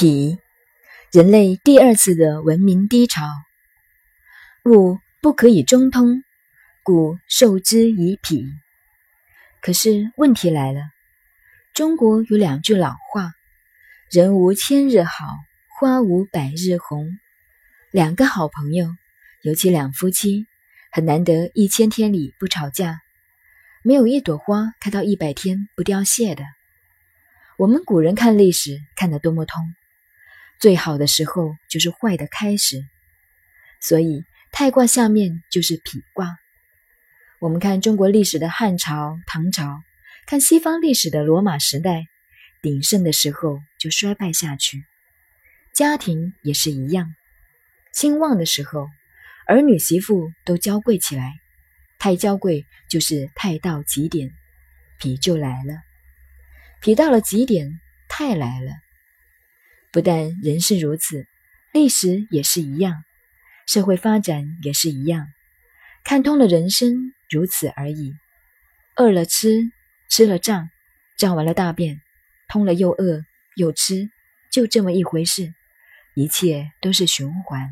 脾，人类第二次的文明低潮。物不可以中通，故受之以脾。可是问题来了，中国有两句老话：“人无千日好，花无百日红。”两个好朋友，尤其两夫妻，很难得一千天里不吵架，没有一朵花开到一百天不凋谢的。我们古人看历史看得多么通。最好的时候就是坏的开始，所以太卦下面就是痞卦。我们看中国历史的汉朝、唐朝，看西方历史的罗马时代，鼎盛的时候就衰败下去。家庭也是一样，兴旺的时候，儿女媳妇都娇贵起来，太娇贵就是太到极点，脾就来了。脾到了极点，太来了。不但人是如此，历史也是一样，社会发展也是一样。看通了人生，如此而已。饿了吃，吃了胀，胀完了大便，通了又饿又吃，就这么一回事。一切都是循环。